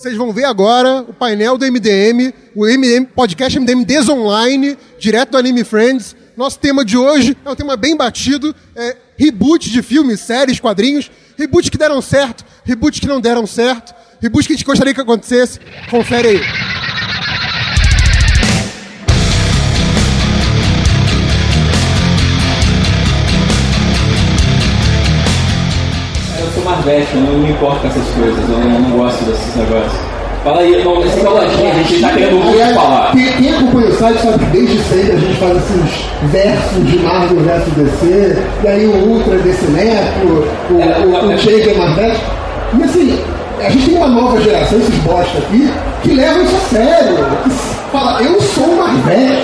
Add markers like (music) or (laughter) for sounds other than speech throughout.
Vocês vão ver agora o painel do MDM, o MDM podcast MDM Desonline, direto do Anime Friends. Nosso tema de hoje é um tema bem batido, é reboot de filmes, séries, quadrinhos, reboot que deram certo, reboot que não deram certo, reboot que a gente gostaria que acontecesse. Confere aí. Marvete, eu não me importo com essas coisas, eu não, não gosto desses negócios. Fala aí, não, esse coladinho, a gente tá querendo muito falar. Quem, quem acompanha o site sabe que desde sempre a gente faz esses versos de Marvel versus DC, e aí o Ultra é DC Neto, o, É, o, o é. Jake é Marvel. E assim, a gente tem uma nova geração, esses bosta aqui, que levam isso a sério. Que fala, eu sou Marvel.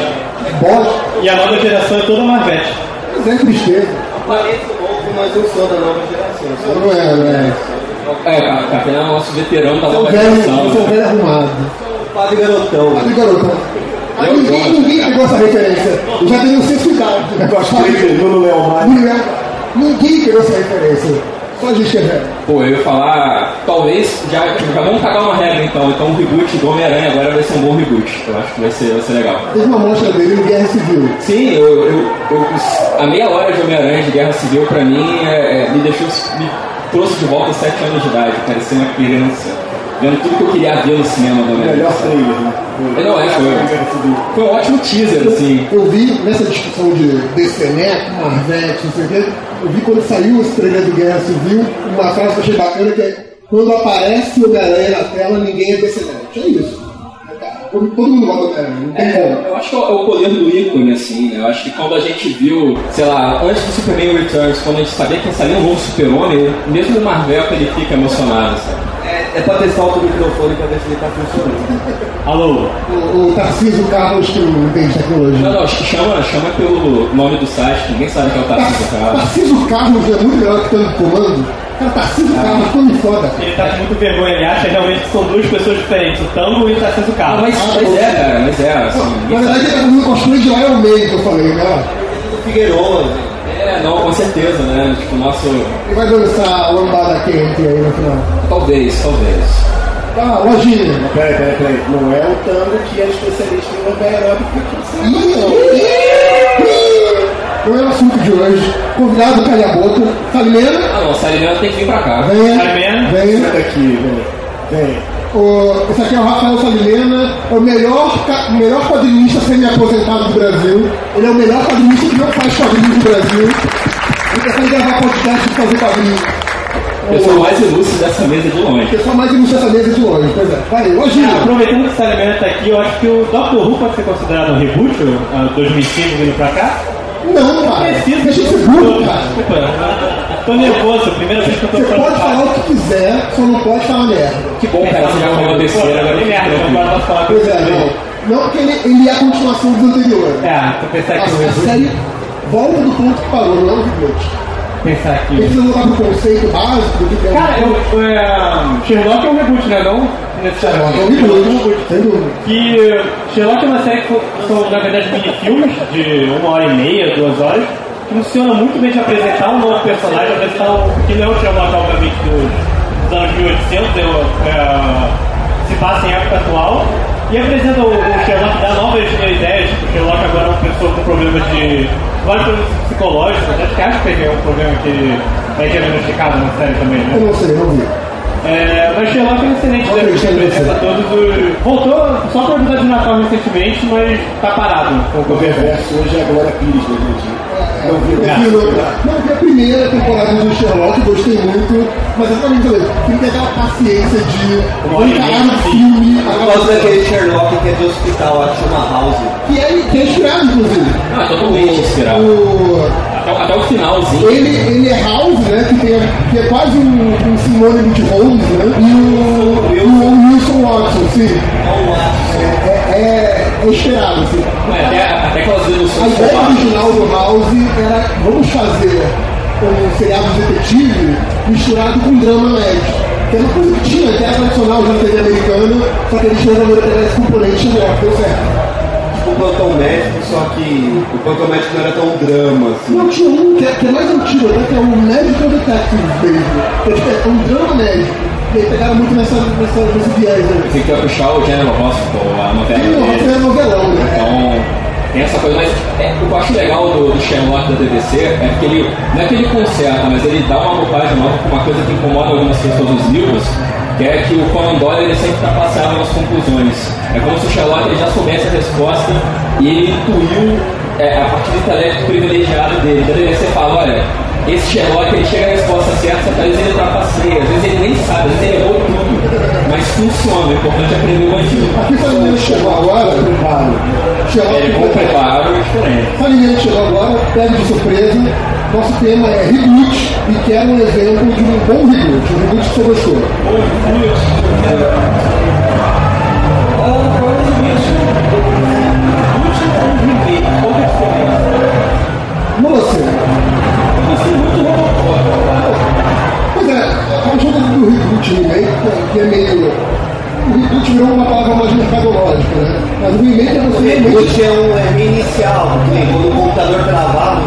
Bosta. E a nova geração é toda Marvete. Mas é tristeza. Pareço novo, mas eu sou da nova geração. Sou Não é, não é. É, cara, Capena é o nosso veterano da Sou nova velho, geração. eu sou né? velho arrumado. padre garotão. Olha, garotão. Aí Eu ninguém, gosto, ninguém pegou essa referência. Eu já tenho sua cidade. Bruno Leomar. Ninguém- Ninguém pegou essa referência. É velho. Pô, eu ia falar, talvez, já, já vamos cagar uma regra então. Então o reboot do Homem-Aranha agora vai ser um bom reboot. Eu acho que vai ser, vai ser legal. Teve uma mostra dele em Guerra Civil. Sim, eu, eu, eu- a meia hora de Homem-Aranha de Guerra Civil pra mim é- é, me deixou. me trouxe de volta aos 7 anos de idade, parecia uma criança. Vendo tudo que eu queria ver no cinema do Homem-Aranha. Melhor trailer, né? É, Não, é, foi, foi um ótimo teaser, assim. Eu vi nessa discussão de DC Neto, Marvete, não sei o quê, eu vi quando saiu esse trailer do Guerra Civil, uma frase que eu achei bacana que é quando aparece o Homem-Aranha na tela, ninguém é DC Neto. É isso. Todo todo mundo gosta do Homem-Aranha, não tem É, como. eu acho que é o poder do ícone, assim, né? Eu acho que quando a gente viu, sei lá, antes do Superman Returns, quando a gente sabia que ia sair um novo super-homem, mesmo o Marvel ele fica emocionado, sabe? É, pra testar o microfone pra ver se ele tá funcionando. Alô? O, o Tarcísio Carlos, que não entende tecnologia. Não, não, acho que chama, chama pelo nome do site, que ninguém sabe que é o Tarcísio Carlos. Tarcísio Carlos é muito melhor que tanto comando. Cara, Tarcísio Carlos, ficou me foda. Ele tá com muita vergonha, ele acha realmente que são duas pessoas diferentes, o Tango e o Tarcísio Ah, Carlos. mas, mas é, cara, mas é, assim, Na verdade, ele tá fazendo cosplay de Lion Man, que eu falei, né? Do Figueiredo. É, não, com certeza, né? Tipo, nosso. Ele vai dançar lambada quente aí no final. Talvez, talvez. Ah, lojinha. Peraí, peraí, peraí. Não é o Tango que é especialista em lamber aeróbico. Não é o assunto de hoje. Convidado, calha a boca. Salimena, Ah, não, Salimena tem que vir pra cá. venha. Salimena? Venha. Senta aqui, vem. Vem. O, esse aqui é o Rafael Salimena, é o melhor, melhor quadrinista semi-aposentado do Brasil. Ele é o melhor quadrinista que não faz quadrinhos do Brasil. Ele consegue gravar podcast e fazer quadrinhos. O mais ilustre dessa mesa de longe. Sou mais ilustre essa mesa de hoje. Pois é. Vai, lojinha. Ah, aproveitando que o Salimena tá aqui, eu acho que o Doctor Who pode ser considerado um reboot, o 2005 vindo pra cá. Não, cara. Preciso Deixa de ser burro, cara. Desculpa, tô nervoso, primeira vez que eu tô Você pode falar o que quiser, só não pode falar merda. Que bom, cara, você já falou besteira, agora Pô, eu merda, agora posso falar que Pois é, não. Não, porque ele, ele é a continuação dos anteriores. É, tô pensando A, aqui a o reboot. série volta do ponto que parou, não é um reboot. Pensar aqui. Ele precisa voltar pro conceito básico do que é um Cara, eu, é, Sherlock é um reboot, né? Não necessariamente. É um reboot, sem dúvida. Que Sherlock é uma série que são, na verdade, mini-filmes de uma hora e meia, duas horas, que funciona muito bem de apresentar um novo personagem, apresentar um, que não é o Sherlock, obviamente, dos, dos anos 1800, é, é, se passa em época atual, e apresenta o, o Sherlock, dá novas ideias, tipo, o Sherlock agora é uma pessoa com problemas de... vários problemas psicológicos, acho que acho que é um problema que é diagnosticado na série também, né? Eu não sei, não vi. É, mas Sherlock é um excelente Ok, série que excelente apresenta todos os. Voltou só para episódio de Natal recentemente, mas tá parado. com o O governo. perverso hoje é a Glória Pires, né, gente? Não vi no- Não, vi a primeira temporada do Sherlock, gostei muito, mas exatamente falei, tem que ter aquela paciência de Uma encarar meia, um sim. filme, Eu gosto daquele Sherlock que é de hospital, que chama House. que é, que é inspirado, inclusive. É totalmente inspirado. O, Até, o- até o finalzinho. ele, ele é House, né, que, tem, que é quase um, um sinônimo de Holmes, né, e o, e o Wilson Watson, sim. É, é, é esperado, assim. É, Até, até aquelas A deduções ideia original do House era vamos fazer um seriado de detetive misturado com drama médico. Que é uma coisa que tinha, que era tradicional já TV americana, só que eles resolveram pegar esse componente Sherlock, deu certo. Tipo o plantão médico, só que o plantão médico não era tão drama, assim. Não, tinha um que é, que é mais antigo, até que é o Medical Detective mesmo. Que é, é um drama médico. E aí pegaram muito nessa, nessa, nesse viés aí. Você quer puxar o General Hospital, a novela Rock dele. é novelão, né? Então, tem essa coisa, mas é, o que eu acho legal do, do Sherlock da BBC é que ele, não é que ele conserta, mas ele dá uma roupagem nova com uma coisa que incomoda algumas pessoas nos livros, que é que o Conan Doyle ele sempre trapaceava nas conclusões. É como se o Sherlock ele já soubesse a resposta e ele intuiu é, a partir do intelecto privilegiado dele. Então ele- fala, olha, esse Sherlock ele chega à resposta certa, às vezes ele trapaceia, às vezes ele nem sabe, às vezes ele errou tudo. Mas funciona, o importante é aprender o bandido. Aqui sabe ninguém que chegou agora? Preparo. É bom preparo é diferente. Sabe ninguém que chegou agora? Pega de surpresa. Nosso tema é reboot e quero um exemplo de um bom reboot. Um reboot que você gostou. Não você. Pois é, a junta do reboot e remake, que é meio. O reboot virou uma palavra mais mercadológica, né? Mas o remake é você realmente. Reboot é um é inicial, porque quando o computador travava,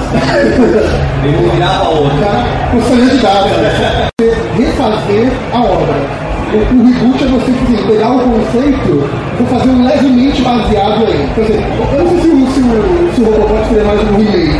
ele não virava outro. dados, né? Você refazer a obra. O, o reboot é você assim, pegar o conceito e fazer um levemente baseado aí. Por exemplo, eu não sei se o, se o, se o Robocop seria mais um remake,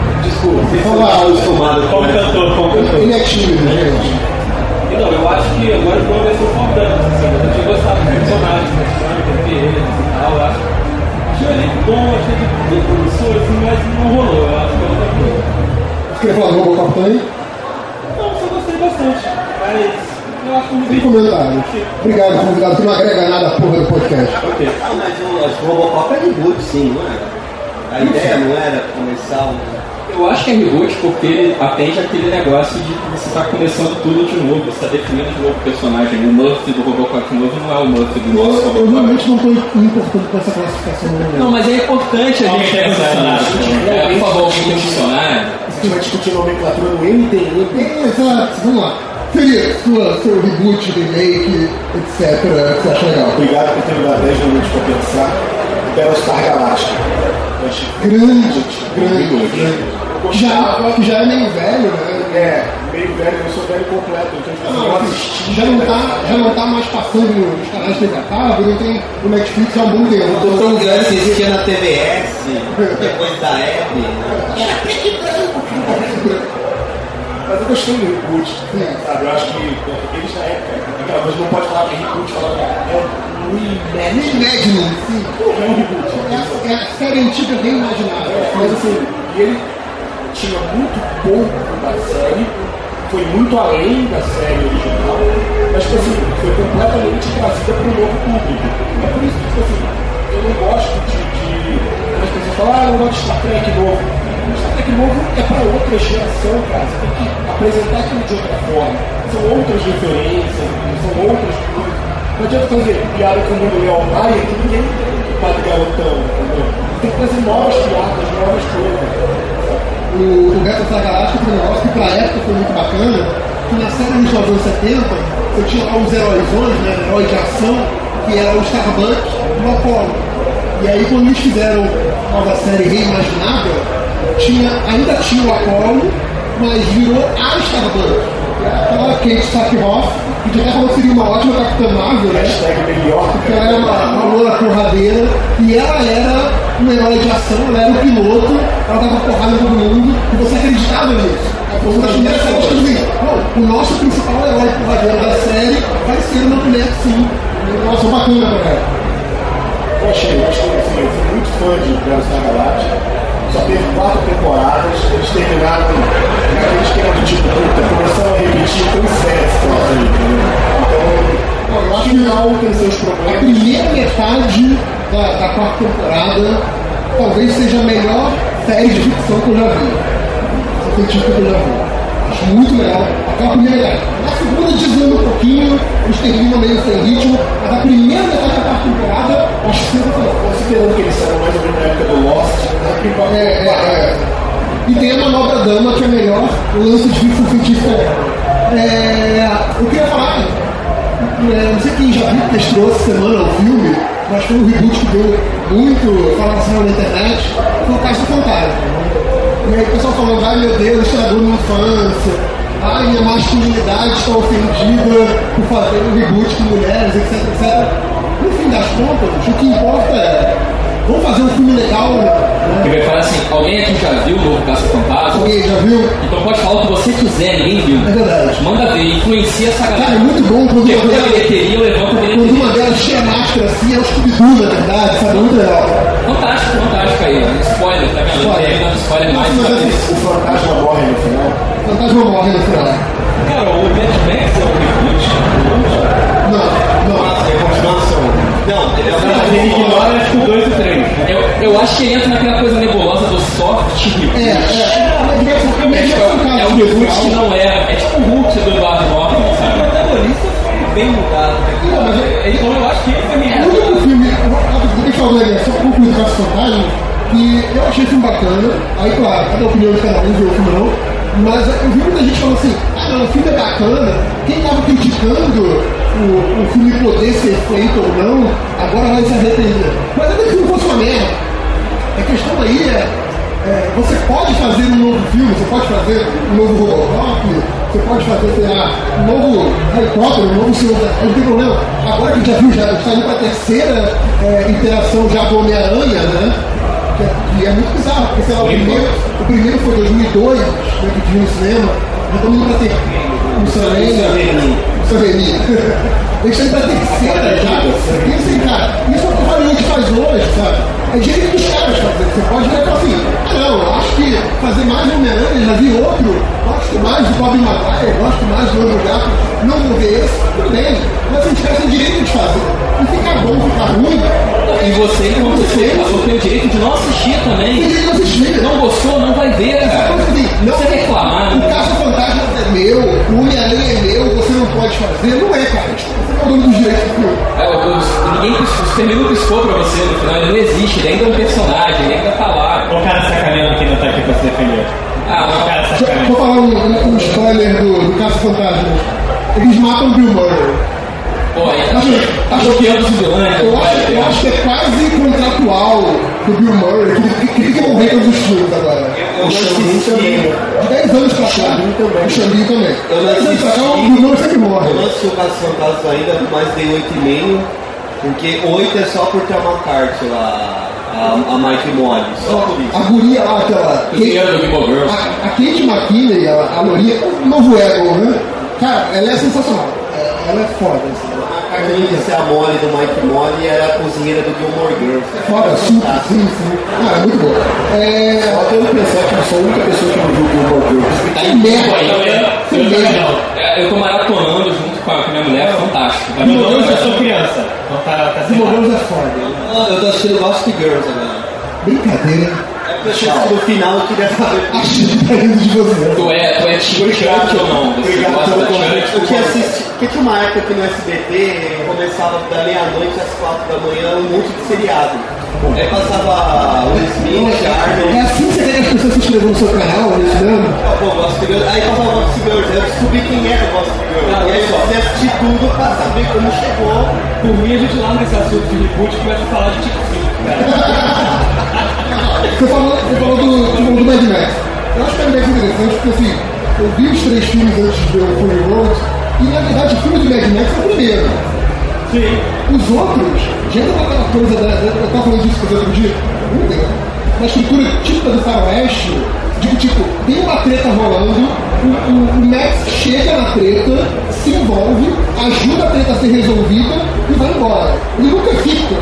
Desculpa, você Fala alto. acostumado Como com cantor, como cantor. Ele é tímido, gente. Não, eu acho que agora o plano vai ser importante. Assim, eu tinha gostado do personagem, da Sonic, da eles e tal. Eu acho. Achei ele bom, achei ele promissor, assim, mas não rolou. Eu acho que é coisa. Você queria falar Robocop também? Não, só gostei bastante. Mas Sem comentários. Obrigado, convidado, que não agrega nada à porra do podcast. Ah, mas o, o Robocop é reboot, sim, não é? A ideia não era começar um... Eu acho que é reboot porque ele atende aquele negócio de que você está começando tudo de novo, você está definindo de novo o personagem. O Murphy do Robocop novo não é o Murphy do Eu, nosso eu Robocop. realmente não estou importando com essa classificação. Não, mas é importante a gente pensar tem nisso. É, por favor, alguém tem funcionário. A gente vai discutir nomenclatura no MDM. É, Exato, vamos lá. Seria sua, seu reboot, remake, etc. que você acha legal? Obrigado por ter me dado 10 minutos para pensar. Battlestar Galactica. Grande, grande, grande. Já, já é meio velho, né? É, meio velho, eu sou velho completo, então assisti. Já não tá, já não tá mais passando nos canais de TV cabo, não tem no Netflix há um bom tempo. O tão grande que existia na TVS, depois da Hebe. Mas eu gostei do reboot, sabe? Eu acho que eles na época, aquela coisa não pode falar que é reboot, falar que é um reimagining. Magnum, sim. É. É, a série antiga reimaginada. É, mas assim, ele tinha muito pouco da série, foi muito além da série original, mas tipo assim, foi completamente trazida para um novo público. É por isso que, tipo assim, eu não gosto de. de as pessoas falam, ah, eu não gosto de Star Trek novo. Star Trek novo é para outra geração, cara. Você tem que apresentar aquilo de outra forma. São outras referências, são outras coisas. Não adianta fazer piada com o mundo Leal Maia que ninguém bate garotão, entendeu? Tem que trazer novas piadas, novas coisas. O, o Battlestar Galactica tem um negócio que pra época foi muito bacana, que na série dos anos 70, você tinha lá os heróis, né, herói de ação, que era o Starbuck e o Apollo. E aí quando eles fizeram a nova série reimaginada, tinha, ainda tinha o Apollo, mas virou a Starbuck. que Aquela Kate Sackhoff, que já até falou que seria uma ótima Capitã Marvel, né? Porque ela era uma, uma loura porradeira e ela era um herói de ação, ela era o piloto, ela dava porrada em todo mundo e você acreditava nisso. Foi uma das primeiras séries que eu vi. Não, o nosso principal herói porradeiro da série vai ser uma mulher sim. Nossa, bacana, cara. Eu achei, eu achei assim, eu fui muito fã de Battlestar Galactica. Só teve quatro temporadas, eles terminaram naquele esquema do tipo, puta, começaram a repetir com sexo, assim? Então, Eu no acho final tem seus que a problemas. primeira metade da, da quarta temporada talvez seja a melhor série de ficção que eu já vi. Científica que eu já vi. Acho muito legal. A primeira segunda desanda um pouquinho, eles terminam meio sem ritmo, mas a primeira metade da temporada, acho sensacional. Considerando que eles saíram mais ou menos na época do Lost, né? É, é, é. E tem a manobra dama, que é a melhor lance de ficção científica dela. É, eu queria falar, é, não sei quem já viu, testou essa semana o filme, mas foi um reboot que deu muito falação na internet, foi o Caso Fantasma. E aí o pessoal falando, ai meu Deus, estragou minha infância, ai minha masculinidade está ofendida por fazer um reboot com mulheres, etc, etc. No fim das contas, o que importa é, vamos fazer um filme legal, Que né? vai falar assim, alguém aqui já viu o novo Caça Fantasma? Alguém já viu? Então pode falar o que você quiser, ninguém viu. É verdade. Manda ver, influencia essa Cara, é galera. muito bom quando Porque uma delas, bilheteria levanta a quando uma delas tira a máscara assim, é o Scooby-Doo, na verdade, sabe? Muito legal. Fantástico, fantástico aí. Spoiler, tá vendo? Não tem ainda spoiler mais. Mas, assim. O fantasma morre no final. O fantasma morre no final. Cara, o Mad Max é um reboot. Não, não. É continuação. Não, ele é Não, ele ignora acho que o 2 e o 3. Eu, eu acho que ele entra naquela coisa nebulosa do soft reboot. É, é. É, é, É, tipo, é um reboot que não é. É tipo o Hulk do Eduardo sabe? O protagonista foi bem mudado. né? Então eu acho que ele foi O meio. único filme, deixa eu falar, né, só concluir o Caso Fantasma, que eu achei o filme bacana, aí claro, cada opinião de cada um viu o filme não, mas eu vi muita gente falando assim, ah não, o filme é bacana, quem estava criticando o, o filme poder ser feito ou não, agora vai se arrepender. Mas ainda que o filme fosse uma merda, a questão aí é, é, você pode fazer um novo filme, você pode fazer um novo Robocop, você pode fazer, sei lá, um novo Harry Potter, um novo Senhor não tem problema. Agora que já viu, já está indo para a terceira é, interação já do Homem-Aranha, né? Que é, é muito bizarro, porque sei lá, o primeiro, o primeiro foi 2002, né, que viu no cinema, já estamos indo para ter o Sam Raimi, o Sam Raimi. Eles estão indo para a terceira já. E assim, cara, isso é o que o Hollywood faz hoje, sabe? É direito dos caras fazer. Você pode virar e falar assim, ah não, acho que fazer mais Homem-Aranha, já vi outro, gosto mais do Bob Maguire, gosto mais do Andrew Gato, não vou ver esse, tudo bem. Mas os caras têm direito de fazer. E ficar bom, ficar ruim, E você, enquanto espectador, tem o direito de não assistir tem também. direito de assistir. Não gostou, não vai ver, cara. Então, assim, não Você reclamar, O né? caso fantasma é meu, o Homem-Aranha é meu, você não pode fazer. Não é, cara. Tipo, Você é o dono dos direitos do filme. É, o- ninguém piscou, o não piscou pra você no final, ele não existe, ele ainda é um personagem, ele ainda tá lá. Olha o cara sacaneando que não tá aqui pra se defender. Ah, Olha o não. cara eu sacaneando. falar um, um- um spoiler do, do caso fantasma. Eles matam o Bill Murray. Pô, aí tá, Acho- tá choqueando os vilões, Eu não acho, eu acho que é quase contratual do Bill Murray, que ele que tem que morrer todos os filmes agora. Eu não assisti. De 10 anos pra cá. O Xambin também. Eu não 10 anos pra cá, o Murray sempre morre. Eu não assisti o Caso Fantasma ainda, mas dei 8,5, porque 8 é só por ter uma carta lá, a, a Mike Molly, só por A isso. guria lá, aquela. Girls. A, a Kate McKinney, a, a Lourinha, o novo Ego, né? Cara, ela é sensacional. É- Ela é foda. Assim. A carta de ser a Molly do Mike Molly era a cozinheira do Gilmore Girls. Foda, super, sim, sim. Cara, é muito boa. É. Eu tenho que pensar que eu sou a única pessoa que não viu o Gilmore Girls. Tá em merda. aí. Eu. É, Eu tô maratonando junto com a, minha mulher, é fantástico. Tá vendo? Deus, eu sou criança. Então tá, tá Gilmore Girls é foda. Ah, Eu tô assistindo Gossip Girls agora. Brincadeira. É eu achei que no final eu queria tá rindo de você. Tu é, tu é time Church ou não? Obrigado pelo convite. Eu tinha assistido. Porque tinha uma época que no SBT começava da meia-noite às quatro da manhã um monte de seriado. Aí passava Will Smith, É Arnold. assim que você quer que as pessoas se inscrevam no seu canal, é isso mesmo? Pô, Gossip Girls. Aí passava Gossip Girls. Eu descobri quem era Gossip Girls. Ah, e aí você assistir tudo pra saber como chegou. Por mim, a gente lá nesse assunto de reboot começa a falar de TikTok, cara. (laughs) Você falou, você falou do, do Mad Max. Eu acho que é Mad Max interessante porque assim, eu vi os três filmes antes de ver o Fury Road e na verdade o filme do Mad Max é o primeiro. Sim. Os outros, já entra naquela coisa da. da- Eu tava falando disso com você outro dia, na estrutura típica do faroeste, de que tipo, tem uma treta rolando, o, o- o Max chega na treta, se envolve, ajuda a treta a ser resolvida e vai embora. Ele nunca fica.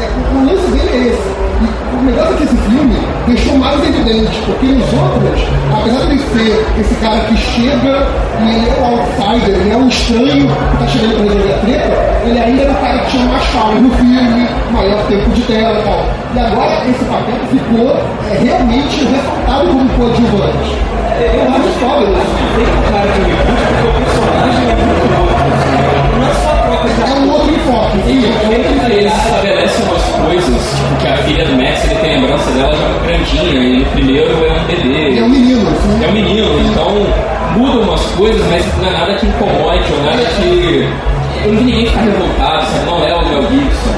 É, o, lance dele é esse. E o negócio é que esse filme deixou mais evidente, porque nos outros, apesar de ele ser esse cara que chega e ele é o outsider, ele é o estranho que está chegando para resolver a treta, ele ainda era o cara que tinha mais calma no filme, maior tempo de tela e tal. E agora esse papel ficou é, realmente ressaltado como coadjuvante. Eu acho foda um cara de reboot porque o personagem é bom. É enfoque. E e eles estabelecem umas coisas, tipo que a filha do Max ele tem lembrança dela já grandinha, e no primeiro é um bebê. É um menino, assim. É um menino, então mudam umas coisas, mas não é nada que incomode ou nada que. Eu não vi ninguém ficar revoltado, sabe? Não é o Mel Gibson.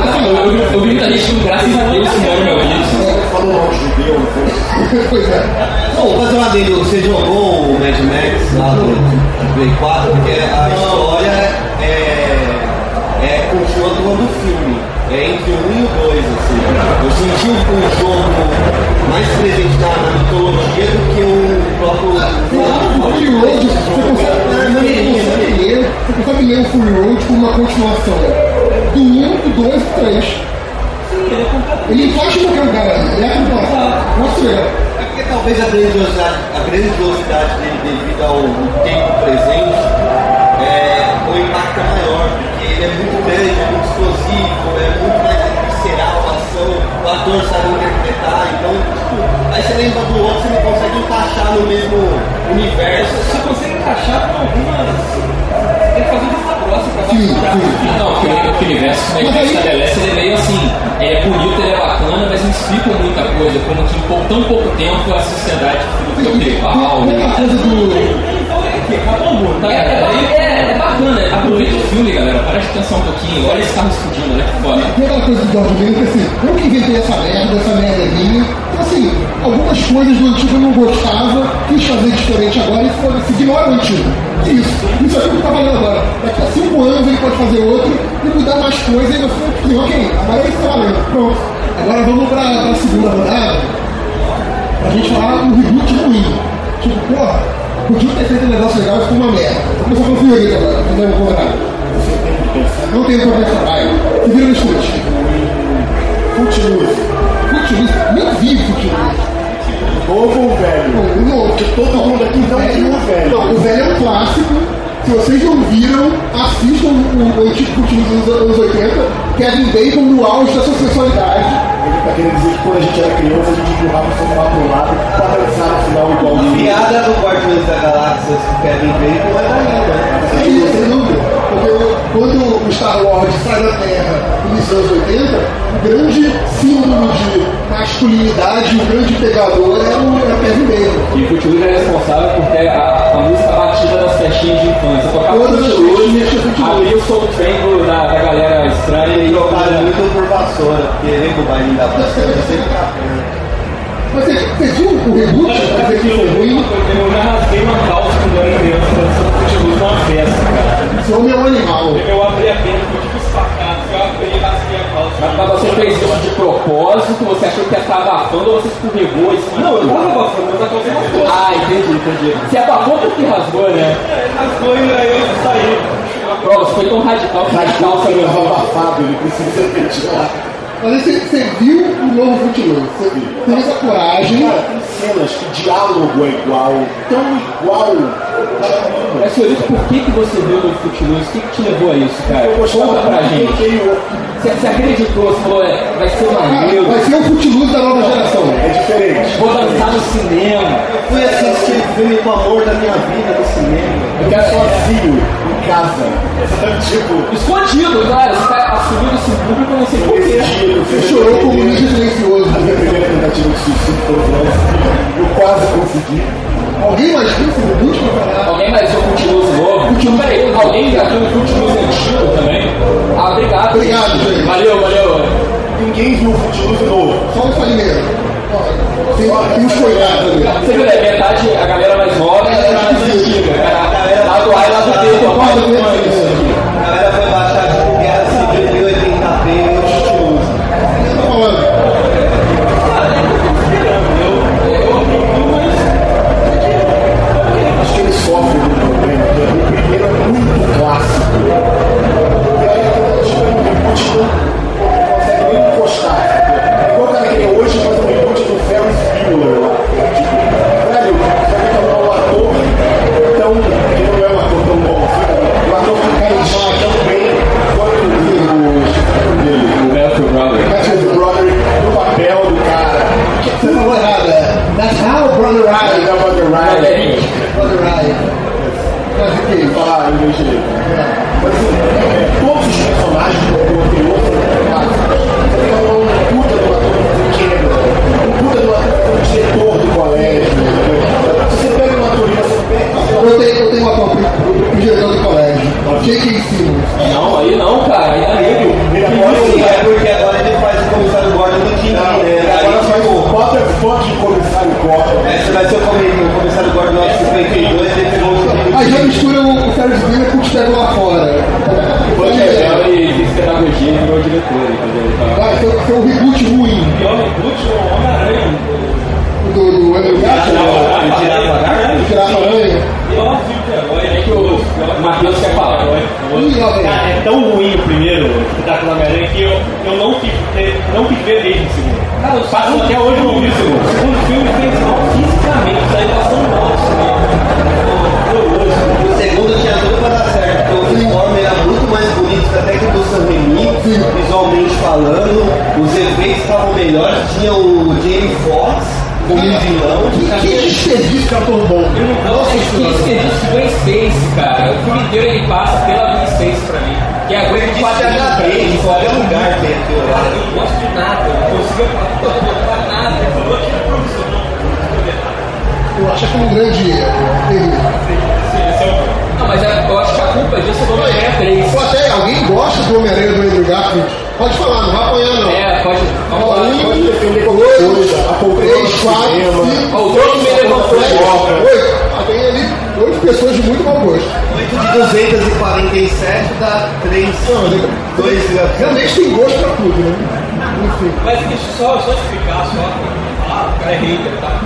Assim, eu, eu, eu vi muita gente graças a Deus que não era o Mel Gibson. Falou mal de judeu, não foi? (laughs) pois é. Bom, vou fazer um adendo. Você jogou o Mad Max lá do do Play 4, porque a história é, é continua do filme. É entre o 1 e o 2, assim. Eu senti o, o jogo mais presente na, na mitologia do que o próprio. O Fury Road, você consegue, ler, você consegue ler o Fury Road como uma continuação do 1, do 2 e do 3. Ele encaixa em qualquer lugar ele é completo. Nossa, é. É porque talvez a grandiosidade, a grandiosidade dele devido ao tempo presente, impacto é maior, porque ele é muito grande, é muito explosivo, é muito mais visceral a ação, o ator sabe interpretar, então, tipo, aí você lembra do outro, você não consegue encaixar no mesmo universo. Você consegue encaixar com algumas. Tem que fazer vista grossa pra sim. Não, porque o universo que Mas ele aí- estabelece ele é meio assim. Ele é bonito, ele é bacana, mas não explica muita coisa. Como que em tão pouco tempo a sociedade ficou tribal. Tem aquela coisa do. Acabou o mundo. É, é, é, é bacana. Aproveita o filme, galera. Preste atenção um pouquinho. Olha esse carro explodindo, olha que foda. Tem aquela coisa do George Miller que assim, eu que inventei essa merda, essa merda é minha. Então assim, algumas coisas do antigo eu não gostava, quis fazer diferente agora e foda-se, ignora o antigo. Isso, isso é o que tá valendo agora. Daqui a cinco anos ele pode fazer outro e mudar mais coisas e você, assim, ok, agora é isso tá. Pronto. Agora vamos pra, pra segunda rodada, pra gente falar um reboot ruim. Tipo, porra, podia ter feito um negócio legal e ficou uma merda. Vou começar com o Fiorito agora, não é o contrário. Não tem pra pensar, vai. Se vira no chute. Footloose. Footloose, nem vi Footloose. Novo ou velho? Não, o novo. Todo mundo aqui não viu o velho. Não, o velho é um clássico. Se vocês não viram, assistam o, o antigo Footloose dos anos 80, Kevin Bacon no auge da sua sexualidade. Ele tá dizer que quando a gente era criança, a gente empurrava o sofá pro lado pra dançar no final igual o Piada do Guardiões da Galáxia que Kevin Bacon é ainda. Sem dúvida, sem dúvida. Porque quando o Star Wars sai da Terra no início dos anos 80, o grande símbolo de masculinidade, o grande pegador era o, era Kevin Bacon. E o Footloose é responsável por ter a, a música batida das festinhas de infância. Tocava Todas as festinhas abria o Soul do- da, da galera estranha e Trocaram muito por vassoura, porque lembra o baile da vassoura? Sempre (laughs) Mas você, você viu o reboot que foi ruim? Eu já rasguei uma calça quando eu era criança, dançando futebol numa festa, cara. Esse homem é um animal. Eu abri a perna, fui tipo espacado, eu abri e rasguei a calça. Mas mas você fez isso de propósito, você achou que ia estar abafando ou você escorregou cima Não, eu do- tava abafando, mas a calça rasgou. Ah, entendi, entendi. Você abafou porque rasgou, né? Rasgou e aí eu saí. Prova, você foi tão radical que Mas a calça ele mesmo. abafado, ele precisa ventilar. Mas aí você, você viu o novo Footloose, você teve essa coragem. Cara, tem cenas que diálogo é igual, tão igual. Mas, senhorito, por que, que você viu no Footloose? O que, que te levou a isso, cara? Conta pra gente. Você, você acreditou, você falou, é, vai ser maneiro, vai ser o Footloose da nova geração. É diferente. vou dançar no cinema. Fui assistir o filme com o amor da minha vida no cinema. Eu quero Sozinho, casa. Tipo, Escondido, cara. Você tá assumindo isso em público, eu não sei esse porquê. chorou como um ninja silencioso. A minha primeira tentativa de suicídio foi o Eu quase consegui. Alguém mais viu esse pra falar? Alguém mais viu o Footloose novo? Footloose. Peraí, alguém já viu o Footloose antigo também? Ah, obrigado. Obrigado, gente. Valeu, valeu. Ninguém viu o Footloose novo. Só o Falimeiro. Tem, tem uns coitados ali. Você viu, né? Metade a galera mais nova e a galera mais antiga. Lado A e lado B, papai do. A galera foi baixar tipo Guerra Civil 1080p e eu estiloso. Eu tô falando. Acho que ele sofre do problema, o primeiro é muito clássico. E aí, chega no do Homem-Aranha 3. Ou até alguém gosta do Homem-Aranha do Andrew Garfield? Pode falar, não vai apanhar não. É, pode. Vamos lá. Um, Pode defender qualquer coisa, três, quatro, cinco, o me levantou oito. Ah, tem ali oito pessoas de muito mau gosto. 8 de 247 dá 3, Não, 2 Realmente tem gosto pra tudo, né? Enfim. Mas deixa só, só explicar, só. Ah, o cara é hater, tá?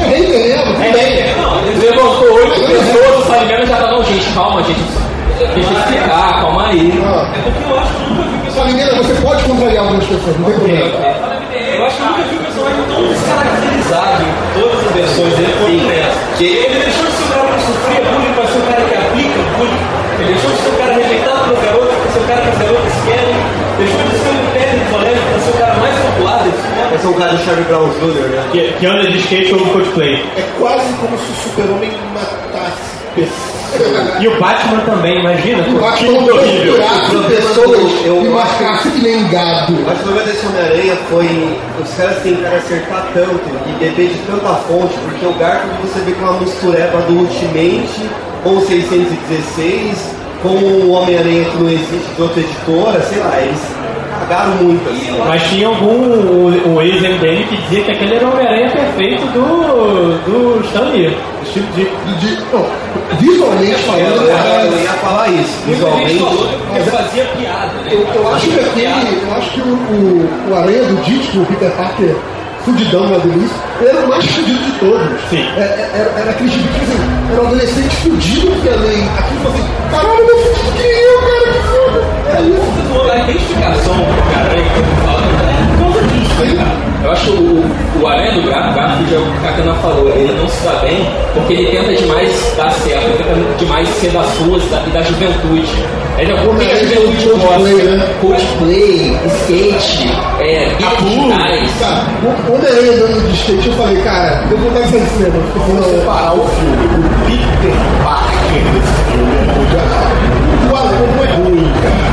É hater mesmo, tudo bem. Não, ele levantou oito pessoas, o Salimeno já tá, não, gente, calma, gente. Deixa eu explicar, calma aí. Ah. É porque eu acho que eu nunca vi Só menina, você pode contrariar algumas pessoas, não tem problema. Eu acho que nunca vi um personagem tão descaracterizado em todas as versões dele quanto nessa. Que ele deixou de ser um cara que sofria bullying pra ser um cara que aplica bullying. Ele deixou de ser um cara rejeitado pelas garotas pra ser um cara que as garotas querem. Deixou de ser um técnico colégio pra ser o cara mais popular desse mundo. Esse é um cara do Charlie Brown Jr., né? Que, que anda de skate ou cosplay. É quase como se o super-homem matasse pessoas. E o Batman também, imagina. Que Que mundo horrível. pessoas Eu- e marcasse que nem gado. Eu acho que o problema desse Homem-Aranha foi os caras tentaram acertar tanto e beber de tanta fonte, porque o Garfield você vê com uma mistureba do Ultimate com o 616, com o Homem-Aranha que não existe de outra editora, sei lá, eles cagaram muito assim. Mas tinha algum o, o ex-MDM que dizia que aquele era o Homem-Aranha perfeito do, do Stan De De, de, não, visualmente falando, Eu, eu é- ia falar isso, visualmente. que fazia piada, né? eu, eu acho que aquele, eu acho que o, o, o Aranha do Ditko, o Peter Parker fudidão lá do início, ele era o mais fudido de todos. Sim. É, é, Era, era aquele tipo que assim, era um adolescente fudido que além. Aquilo falou assim, caralho, meu fudido que eu, cara, que foda. É isso. A identificação do cara aí que eu falo é né, cara? Eu acho o, o Aranha do Garfield, é o que a Catana falou, ele não se dá bem porque ele tenta demais dar certo, ele tenta demais ser das ruas da- e da juventude. Ele é o que a juventude gosta. né? Coldplay, skate, é, digitais. Cara, o Homem-Aranha andando de skate, eu falei, cara, eu vou dar essa senão eu Separar o filme, o Peter Parker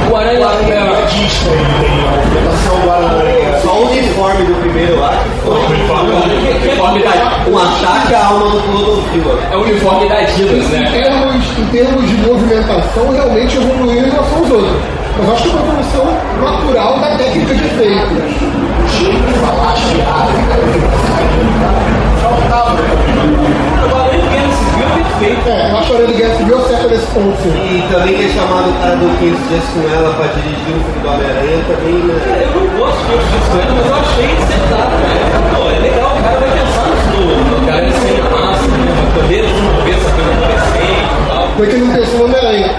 O Aranha é. O O artista, ele tem a do Aranha. Só o uniforme do primeiro lá que foi Que- que é novidade. um ataque à alma do Clodovil. É o uniforme da Adidas, Em né? termos, em termos de movimentação, realmente evoluiu em relação aos outros. Mas acho que é uma evolução natural da técnica de efeitos. Que é. É, que a Aranha do Guerra Civil acerta nesse ponto, sim. E também ter chamado o cara do 15 dias com ela pra dirigir o filme do Homem-Aranha também, né? Eu não gosto de outros discos, mas eu achei acertado, né? Pô, é legal, o cara vai pensar no tudo. O cara é sem massa, né? Vai poder desenvolver essa coisa e tal. Foi que não pensou no Homem-Aranha.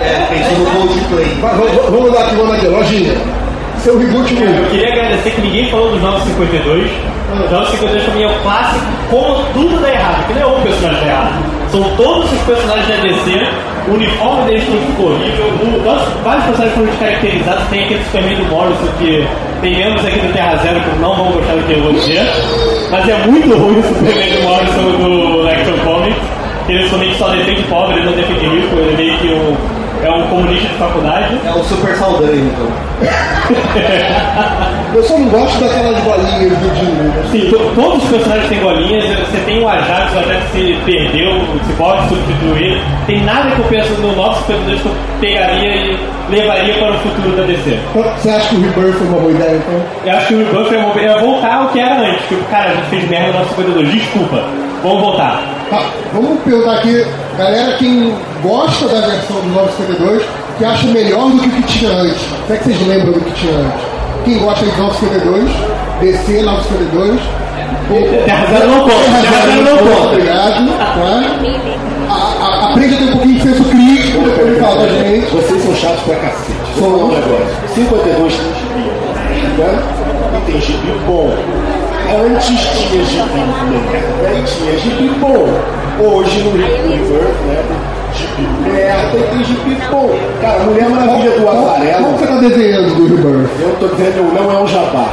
É, pensou no Coldplay. Vamos vamos dar aqui, vamos aqui, lojinha. Seu reboot Eu queria agradecer que ninguém falou dos 952. Os 952 pra mim é o clássico, como tudo dá errado, que não é um personagem dá errado. São todos os personagens da DC, o uniforme deles tudo ficou horrível, o, vários personagens foram descaracterizados, tem aquele Superman do Morrison que tem membros aqui do Terra Zero que não vão gostar do que eu vou dizer, mas é muito ruim o Superman do Morrison do Action Comics, que ele somente só defende pobre, ele não defende rico, ele é meio que um, é um comunista de faculdade. É o Super Saldanha, então. Eu só não gosto daquelas bolinhas do Jimmy. né? Sim, to- todos os personagens têm golinhas. Você tem o Ajax, o Ajax se perdeu, se pode substituir. Tem nada que eu penso no nosso superpoder que eu pegaria e levaria para o futuro da DC. Você acha que o Rebirth foi uma boa ideia, então? Eu acho que o Rebuff é, uma- é voltar ao que era antes. Tipo, cara, a gente fez merda no nosso superpoder, desculpa. Vamos voltar. Tá, vamos perguntar aqui, Galera, quem gosta da versão do 952, que acha melhor do que o que tinha antes. Será é que vocês lembram do que tinha antes? Quem gosta de 952, DC 952. Terra não conta. Terra não conta. Obrigado. Tá? Aprenda a ter um pouquinho de senso crítico depois de falar da gente. Vocês são chatos pra cacete. São um negócio. 52 tem gibi. Né? E tem gibi bom. Antes tinha gibi legal. Né? Aí tinha gibi bom. Hoje no Rebirth, né? É, tem, tem gibi bom. Cara, Mulher Maravilha do Avarelo. Como você tá desenhando do Rebirth? Eu tô dizendo, não é um jabá.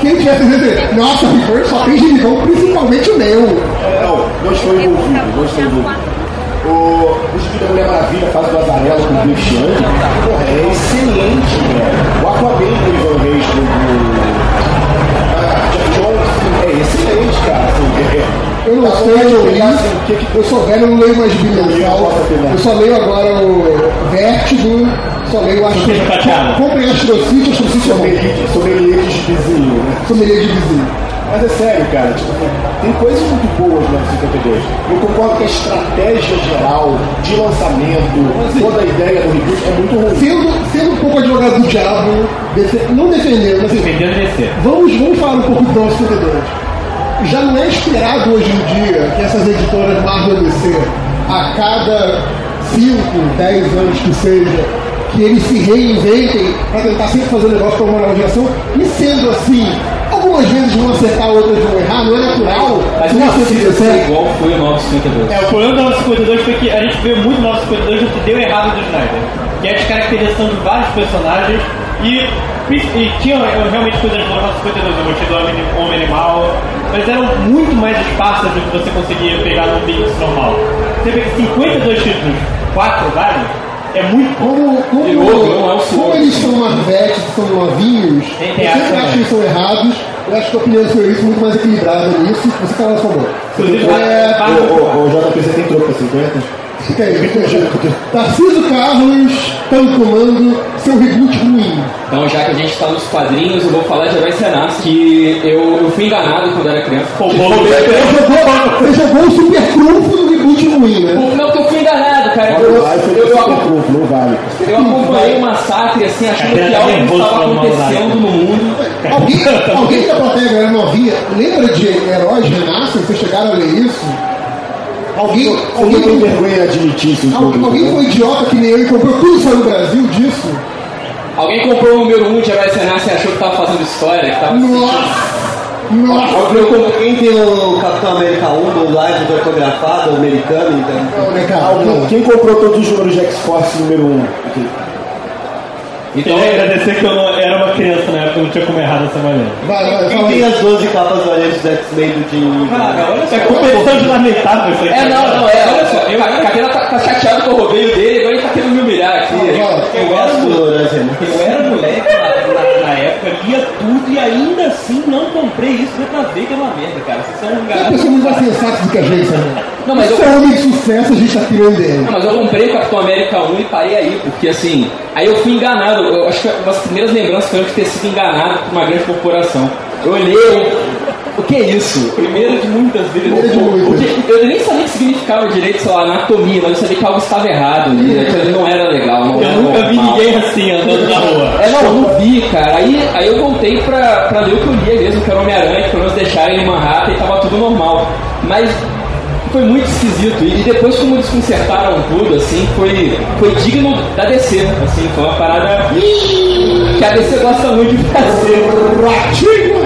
Quem tivesse desenhar nossa, Rebirth só tem gibi principalmente o meu. É, não, não estou envolvido, não envolvido. O, o da Mulher Maravilha faz do Avarelo com o Bill Porra, é excelente, velho. O Aquaman que ele vai ver é excelente, cara. Eu não sei, eu li. Eu sou velho, eu não leio mais Bíblia. Né? Eu só leio agora o Vértigo, só leio o Astro. Comprei Astrocite, Astrocite é bom. Sommelier de vizinho, né? Sommelier de vizinho. Mas é sério, cara, tipo, tem coisas muito boas no 52. Eu concordo que a estratégia geral de lançamento, toda a ideia do reboot é muito ruim. Sendo, sendo um pouco advogado do diabo, não defendendo, mas assim, defendendo vamos, vamos falar um pouco do 52 já não é esperado hoje em dia que essas editoras Marvel DC, a cada 5, 10 anos que seja, que eles se reinventem para tentar sempre fazer um negócio com uma nova geração, e sendo assim, algumas vezes vão acertar, outras vão errar, não é natural. Mas não é ser igual foi o 952. É, o problema do 952 foi que a gente vê muito 952 o que deu errado do Snyder, que é a descaracterização de vários personagens e, e tinha realmente coisas novas no 52, eu gostei do Homem Animal, mas eram muito mais espaços do que você conseguia pegar no mix normal. Você vê que 52 títulos, 4 vários, é muito como como, novo, como eles são mais são novinhos, tem, eu sempre acho que eles são errados. Eu acho que a opinião sobre isso é muito mais equilibrada nisso. Você fala a sua boca. Inclusive, é... Ô, JP, você tem troca 50? Assim, Fica aí, fica. Tarciso Carlos está no comando, seu reboot ruim. Então, já que a gente está nos quadrinhos, eu vou falar de Herói Senas, que eu, eu fui enganado quando era criança. Pô, bom, jogou, o Super Trunfo no reboot ruim, né? Não, porque eu fui enganado, cara. Eu, eu, eu, eu, eu acompanhei o massacre, assim, achando que algo estava acontecendo no mundo. Alguém, alguém da plateia, galera novinha, lembra de Heróis Renascem? Vocês chegaram a ler isso? Alguém, alguém tem vergonha de admitir isso em público. Alguém né? foi idiota que nem eu e comprou tudo só no Brasil disso? Alguém comprou o número 1 um de Herói Renasce e achou que tava fazendo história, que tava Nossa! Nossa! Eu comprei tem o Capitão América 1 do live autografado, americano, então. Não, né, cara? Alguém, quem comprou todos os números de X-Force número 1? Um? Então, eu agradecer que eu não, era uma criança na época, eu não tinha como errar dessa maneira. Vai, vai, Quem tem as 12 capas variantes do X-Men do Jim Cara, olha só. É competição é de lamentável isso aqui. É, não, não, é. Olha só, a Camila tá, tá chateada com o roubei dele, agora ele tá querendo me humilhar eu, né, eu, era moleque, eu era moleque na, na, época, lia tudo e ainda assim não comprei isso. Você tá vendo que é uma merda, cara. Vocês são é um garoto. A pessoa não vai ser do que a gente, sabe? Não, mas Isso eu... é homem de sucesso, a gente tá tirando. Não, mas eu comprei Capitão América 1 e parei aí, porque assim, aí eu fui enganado. Eu acho que as primeiras lembranças foram de ter sido enganado por uma grande corporação. Eu olhei, o que é isso? Primeiro de muitas vezes. De muitas. Eu nem sabia o que significava direito, sei lá, anatomia, mas eu sabia que algo estava errado ali, né? não era legal. Não eu era nunca normal. vi ninguém assim andando na rua. É, não, eu não vi, cara. Aí, aí eu voltei pra, pra ler o que eu lia mesmo, que era Homem-Aranha, que pelo menos deixaram em Manhattan e tava tudo normal. Mas foi muito esquisito. E depois como desconcertaram tudo, assim, foi, foi digno da descer. Assim, foi uma parada que a DC gosta muito de fazer.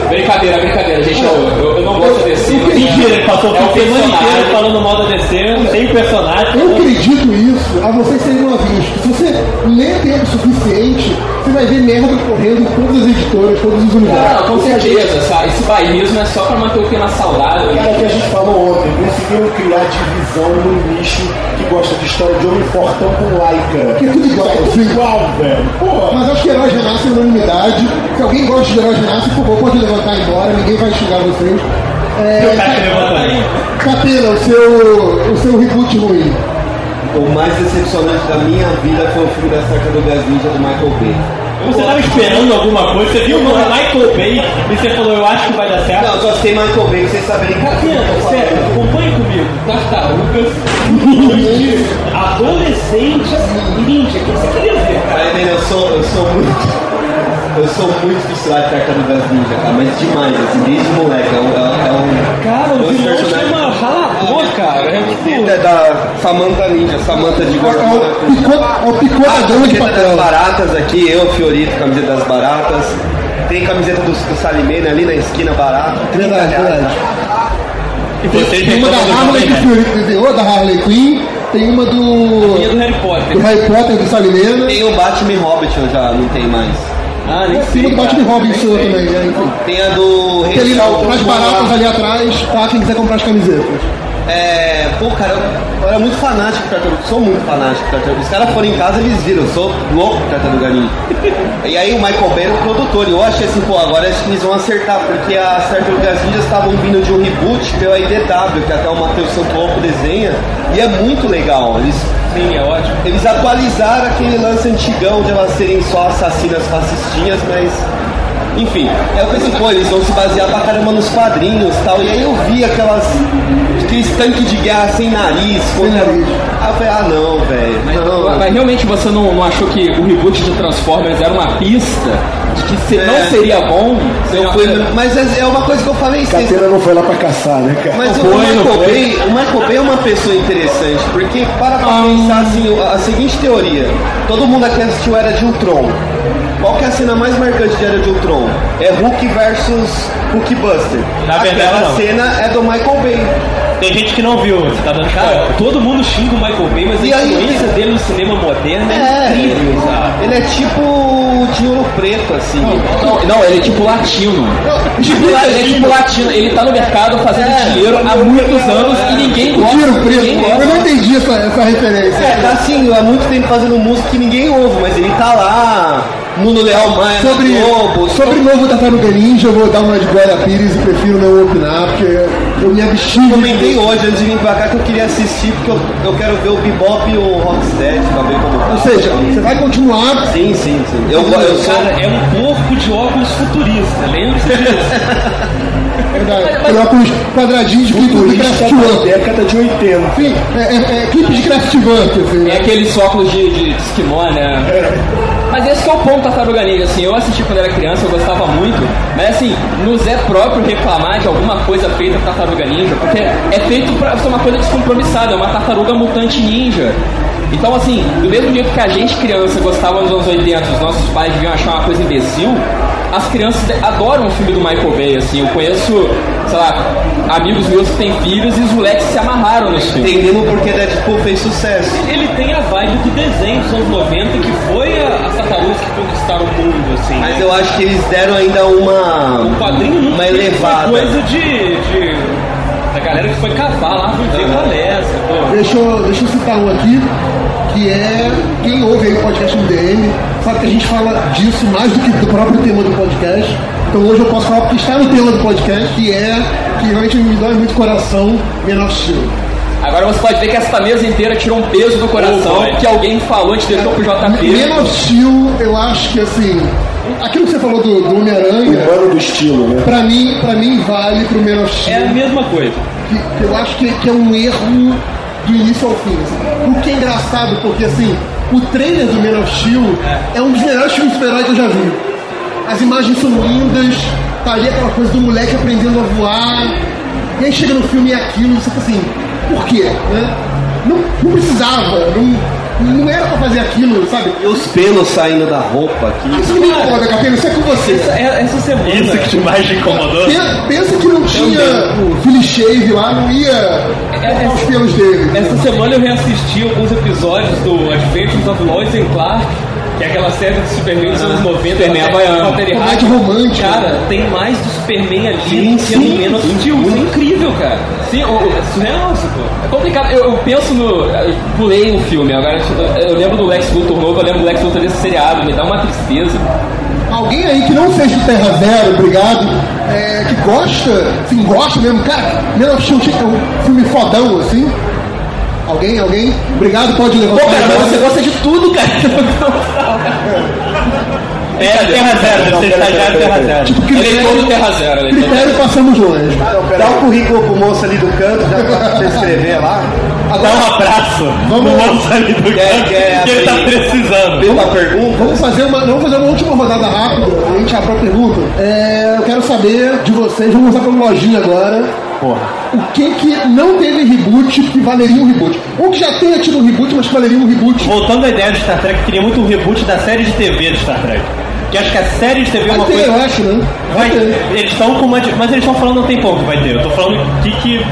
brincadeira, brincadeira, gente, não, eu, eu, não gosto de DC. Mentira, passou é o semana inteira falando mal da DC, sem personagem. Eu acredito isso a vocês serem novinhos. Se você lê tempo suficiente, você vai ver merda correndo em todas as editoras, todos os lugares. Não, com certeza, sabe? Esse bairrismo é só pra manter o clima saudável. Né? É Cara, que a gente falou ontem, conseguiram criar divisão no nicho que gosta de história de homem fortão com laica. Que é tudo igual, é tudo igual, velho. Porra. Mas acho que era Herói Genassi é unanimidade. Se alguém gosta de Herói Genassi, por favor, pode levantar e embora, ninguém vai xingar vocês. É, tá Catena, o seu, o seu reboot ruim. O mais decepcionante da minha vida foi o filme da saca do Gás Ninja do Michael Bay. Você estava esperando alguma coisa, você viu o nome Michael Bay e você falou, eu acho que vai dar certo. Não, eu gostei Michael Bay, vocês saberem que sério, acompanhe comigo. Tá, tá, Tartarugas, (laughs) adolescente, assim, ninja, o que você queria ver? Cara? Eu sou, eu sou muito. Eu sou muito fissurado em Tartarugas Ninja, cara, mas demais, assim, desde moleque. É um. É, é um Cara, o vilão chama cara. É tipo. É da Samantha Ninja, Samantha de É Gordo. o picô- é o picotador de das baratas aqui, eu, Fiorito, camiseta das baratas. Tem camiseta do, do Salimene ali na esquina barata. Verdade, verdade. E vocês Tem uma da do Harley que o Nerd. Fiorito desenhou, da Harley Quinn. Tem uma E a do, do Harry Potter. do Harry Potter, do Salimena. Tem o Batman Hobbit, eu já não tem mais. Ah, nem Tem sei. do Batman. Robin sua também, né? Enfim. Tem a do Tem ali nas baratas ali atrás, tá? Quem quiser comprar as camisetas. É, pô, cara, eu, eu era muito fanático por Tartaruga, sou muito fanático por Tartaruga. Os caras foram em casa eles viram, eu sou louco por Tartaruga Ninja. e aí o Michael Bay era o produtor, e eu achei assim, pô, agora acho que eles vão acertar, porque as Tartarugas Ninjas estavam vindo de um reboot pela IDW, que até o Matheus Santopo desenha, e é muito legal. Eles, Sim, é ótimo. eles atualizaram aquele lance antigão de elas serem só assassinas fascistinhas, mas. Enfim, é eu pensei, pô, eles vão se basear pra caramba nos quadrinhos e tal. E aí eu vi aquelas. aqueles tanques de guerra sem nariz. Sem nariz. Aí eu falei, ah não, velho. Não. Mas realmente você não, não achou que o reboot de Transformers era uma pista de que se É. não seria bom? fui- mas é, é uma coisa que eu falei, Catena não foi lá pra caçar, né, cara? Mas o foi, Michael? Bay, o Michael Bay é uma pessoa interessante, porque para pra pensar assim, a, a seguinte teoria, todo mundo aqui assistiu Era de Ultron. Qual que é a cena mais marcante de Era de Ultron? É Hulk versus Hulkbuster. Na verdade, Aquela não. cena é do Michael Bay. Tem gente que não viu, você tá dando Cara, todo mundo xinga o Michael Bay, mas a E aí- influência dele no cinema moderno é, incrível, sabe? Ele é tipo de ouro preto, assim. Não, não, ele é tipo latino. Tipo, ele é tipo latino. Ele tá no mercado fazendo É. dinheiro há muitos anos e ninguém gosta. Tiro ninguém preto. Eu não entendi essa, essa referência. É, tá assim, há muito tempo fazendo música que ninguém ouve, mas ele tá lá, Mundo Leal Maia na Sobre, Globo. sobre o novo Tartaruga Ninja, eu vou dar uma de Glória Pires e prefiro não opinar, porque eu me abstive. Eu comentei hoje, antes de vir pra cá, que eu queria assistir, porque eu, eu quero ver o Bebop e o Rocksteady, pra ver como tá. Ou seja, você vai continuar. Sim, sim, sim. Eu, eu sou... Cara, é um corpo de óculos futurista, lembre-se disso. (laughs) Verdade. Óculos quadradinhos de clipe de Kraftwerk. década de 80. Enfim, é, é, é clipe de Kraftwerk, assim. É né? aqueles óculos de, de, de esquimó, né? Mas esse é o ponto da Tartaruga Ninja, assim, eu assisti quando era criança, eu gostava muito, mas assim, nos é próprio reclamar de alguma coisa feita pra Tartaruga Ninja, porque é feito pra ser uma coisa descompromissada, é uma tartaruga mutante ninja. Então, assim, do mesmo jeito que a gente, criança, gostava nos anos 80, os nossos pais deviam achar uma coisa imbecil, as crianças adoram o filme do Michael Bay, assim, eu conheço, sei lá, amigos meus que têm filhos e os moleques se amarraram nesse filme. Entendemos porque Deadpool fez sucesso. Ele tem a vibe do desenho dos anos 90, que foi a- as tartarugas que conquistaram o mundo, assim. Mas eu acho que eles deram ainda uma... O quadrinho nunca Uma elevada. coisa de, de- da galera que foi cavar lá, qual é essa, pô. Deixa eu, deixa eu citar um aqui, que é quem ouve aí o podcast MDM, sabe que a gente fala disso mais do que do próprio tema do podcast. Então hoje eu posso falar porque está no tema do podcast, que é que realmente me dói muito o coração, Man of Steel. Agora você pode ver que essa mesa inteira tirou um peso do coração, Oh, que alguém falou, te deixou pro JP. Of Steel, eu acho que assim, aquilo que você falou do, do Homem-Aranha, Ano do estilo, né? pra mim, pra mim vale pro Man of É Steel. a mesma coisa. que, que eu acho que, que é um erro do início ao fim. assim. O que é engraçado, porque assim, o trailer do Man of Steel é, um dos melhores filmes de que eu já vi. As imagens são lindas, tá ali aquela coisa do moleque aprendendo a voar, e aí chega no filme e é aquilo, você assim, por quê? Né? Não, não precisava, não, não era pra fazer aquilo, sabe? E os pelos saindo da roupa aqui. Isso que me incomoda, Capelo, isso é com você. Essa, é- essa semana. Isso que te mais incomodou? Pensa, pensa que não tinha o Philly Shave lá, não ia cortar os pelos dele. Essa semana eu reassisti alguns episódios do Adventures of Lois and Clark, que é aquela série do Superman dos anos 90. Superman com a havaiano. Comédia romântica. Cara, tem mais do Superman ali do que no sim, Man of sim, é incrível, cara. Sim, o, o- É surreal isso, pô. é complicado. Eu, eu penso no. Eu pulei um filme, agora eu, lembro do Lex Luthor novo, eu lembro do Lex Luthor desse seriado, me dá uma tristeza. Alguém aí que não seja do Terra Zero, obrigado, é, que gosta, assim, gosta mesmo, cara, Man of Steel é um filme fodão, assim. Alguém, alguém? Obrigado, pode levantar. Pô, cara, mas você gosta de tudo, cara. (laughs) É, Terra Zero, você está já Terra Zero. Tipo, Ele é critério, todo Terra Zero. Ele é todo... critério passamos longe. Dá o currículo pro moço ali do canto, já pra você escrever lá. Dá um abraço Vamos- no moço ali do Quer- canto, quer que ele tá precisando. Pela pergunta, Vamos fazer uma, vamos fazer uma última rodada rápida. A gente abre a pergunta. É, eu quero saber de vocês, vamos começar pelo lojinha agora. Porra. O que que não teve reboot que valeria um reboot? Ou que já tenha tido um reboot, mas que valeria um reboot. Voltando à ideia de Star Trek, queria muito um reboot da série de TV de Star Trek. Que acho que a série de TV é Vai uma ter, coisa. eu acho, né? Vai, eles estão com uma. Mas eles estão falando não tem pouco que vai ter. Eu tô falando que. que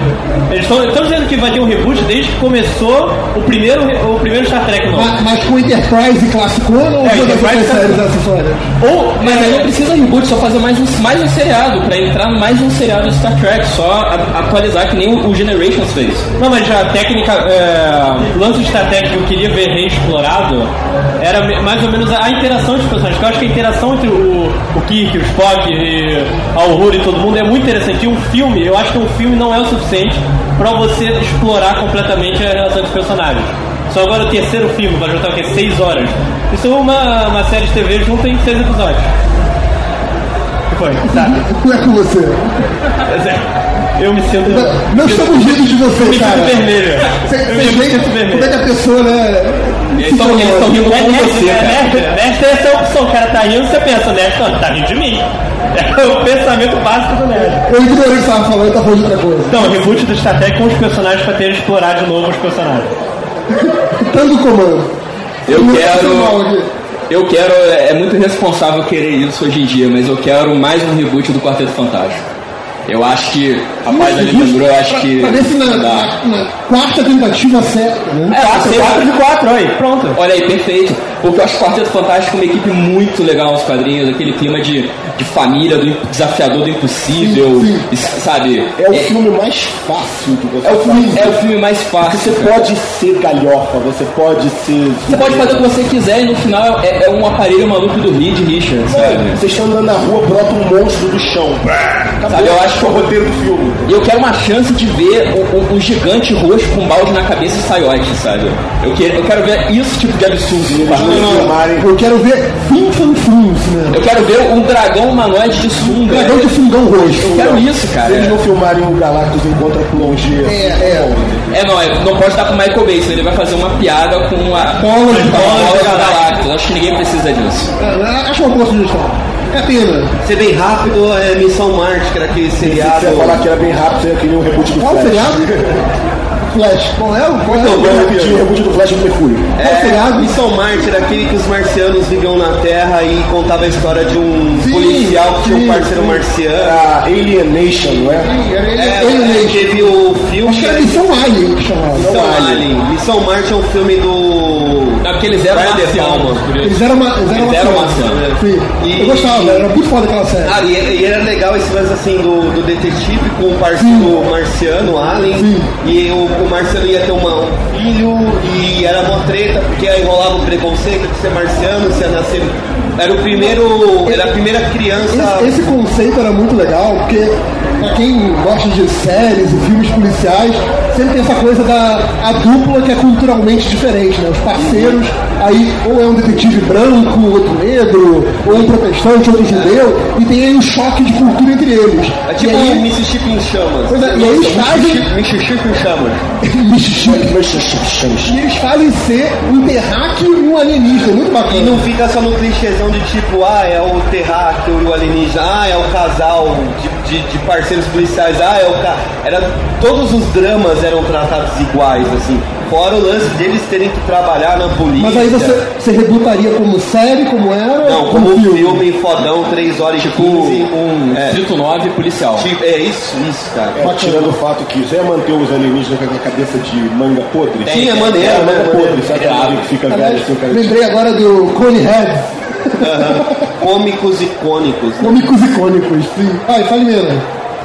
eles estão dizendo que vai ter um reboot desde que começou o primeiro, o primeiro Star Trek novo. Ma- Mas com Enterprise classicona ou É, todas as Enterprise tá- séries acessórias? Ou, mas aí não precisa reboot, só fazer mais um, mais um seriado, pra entrar mais um seriado de Star Trek, só a- atualizar que nem o, o Generations fez. Não, mas a técnica. É, o lance de Star Trek que eu queria ver reexplorado era mais ou menos a, a interação dos personagens. Eu acho que a interação entre o, o Kirk, o Spock, e a Uhura e todo mundo é muito interessante. E um filme, eu acho que um filme não é o suficiente pra você explorar completamente a relação dos personagens. Só agora o terceiro filme vai juntar o quê? Seis horas. Isso é uma, uma série de TV junta em seis episódios. O que foi? Tá. Como é com você? Mas é, Eu me sinto. Não estamos rindo de Eu você, me cara. sinto vermelho. Você, Eu você me sinto como é vermelho. que a pessoa, né? Eles estão rindo É com nerd, você, é cara. nerd, nerd é essa opção. O cara tá rindo, você pensa, nerd, não, tá rindo de mim. (laughs) É o pensamento básico do nerd. Eu ignorei o que você estava falando e tá falando de outra coisa. Então, reboot do Star Trek com os personagens pra ter explorar de novo os personagens. (laughs) Tanto comando. Eu Não quero- tá. Eu quero, é muito irresponsável querer isso hoje em dia, mas eu quero mais um reboot do Quarteto Fantástico. Eu acho que, rapaz, ali Justo lembrou, eu acho que. Se na, na- na quarta tentativa certa, né? É, 4 de 4, aí, pronto. Olha aí, perfeito. Porque eu acho o Quarteto Fantástico uma equipe muito legal nos quadrinhos, aquele clima de, de família, do desafiador do impossível, Sim, e, sabe? É o filme mais fácil que você é o filme, faz. é o filme mais fácil. Você cara. pode ser galhofa, você pode ser. Você pode fazer o que você quiser e no final é, é um aparelho maluco do Reed Richards, sabe? Vocês estão andando na rua, brota um monstro do chão. Acabou. Sabe, eu acho que é o roteiro do filme. E eu quero uma chance de ver o, o- o gigante roxo com um balde na cabeça e saiote, sabe? Eu quero, eu quero ver esse tipo de absurdo no Eles não filmarem. Eu quero ver fim, fim, fim cinema. Eu quero ver um dragão humanoide de sunga. Dragão de fundão roxo. Eu quero isso, Se cara. eles não filmarem o Galactus encontra Plongé. É, é. É, não, é- não pode dar com o Michael Bay, senão ele vai fazer uma piada com a Bola de com Galactus. Acho que ninguém precisa disso. É, Acho uma boa sugestão. É pena. ser bem rápido, é Missão Marte, que era aquele seriado. Você ia falar que era bem rápido, você ia querer um reboot do Qual Flash. seriado? (laughs) Flash. Qual é o? Qual é o? vou repetir o reboot do Flash do Mercúrio. Seriado? Missão Marte era aquele que os marcianos viviam na Terra e contava a história de um Sim, policial que tinha um parceiro sim. marciano. Era Alienation, não é? É, Alien. teve o filme. Acho que era Missão Alien que chamava. Missão Alien. Missão Marte é um filme do. Porque eles eram Brian De Palma. Eles eram, uma, eles eram, Eles eram Eu gostava, era muito foda aquela série. Ah, e, e era legal esse lance assim do, do detetive com o parceiro marciano, Alien. Sim. E o, o marciano ia ter uma, um filho e era uma treta, porque aí rolava o preconceito de ser marciano, se ia nascer. Era o primeiro. Era a primeira criança. Esse, esse conceito era muito legal, porque pra quem gosta de séries e filmes policiais, sempre tem essa coisa da a dupla que é culturalmente diferente, né? Os parceiros, aí ou é um detetive branco, outro negro, ou um protestante, outro judeu, e tem aí um choque de cultura entre eles. É tipo e aí, um Mississippi em chamas. Pois é, e aí eles fazem- Mississippi em chamas. (laughs) e eles fazem ser um terráqueo e um alienígena, muito E bacana. não fica só no clichêzão de tipo, ah, é o terráqueo e o alienígena, ah, é o casal de, de, de parceiros policiais, ah, é o ca... Era, todos os dramas eram tratados iguais, assim. Fora o lance deles terem que trabalhar na polícia. Mas aí você, você rebutaria como série, como era? Não, como um filme? filme fodão, 3 horas e 15. Um É, Distrito 9 policial. tipo, é isso, isso, cara. É, tirando o fato que você ia manter os alienígenas com a cabeça de manga podre. Sim, é maneiro, É, manga né? podre, sabe aquele que fica velho assim, cara. lembrei agora do Conehead, Cômicos icônicos. né? Cômicos icônicos, sim. Vai, fale mesmo.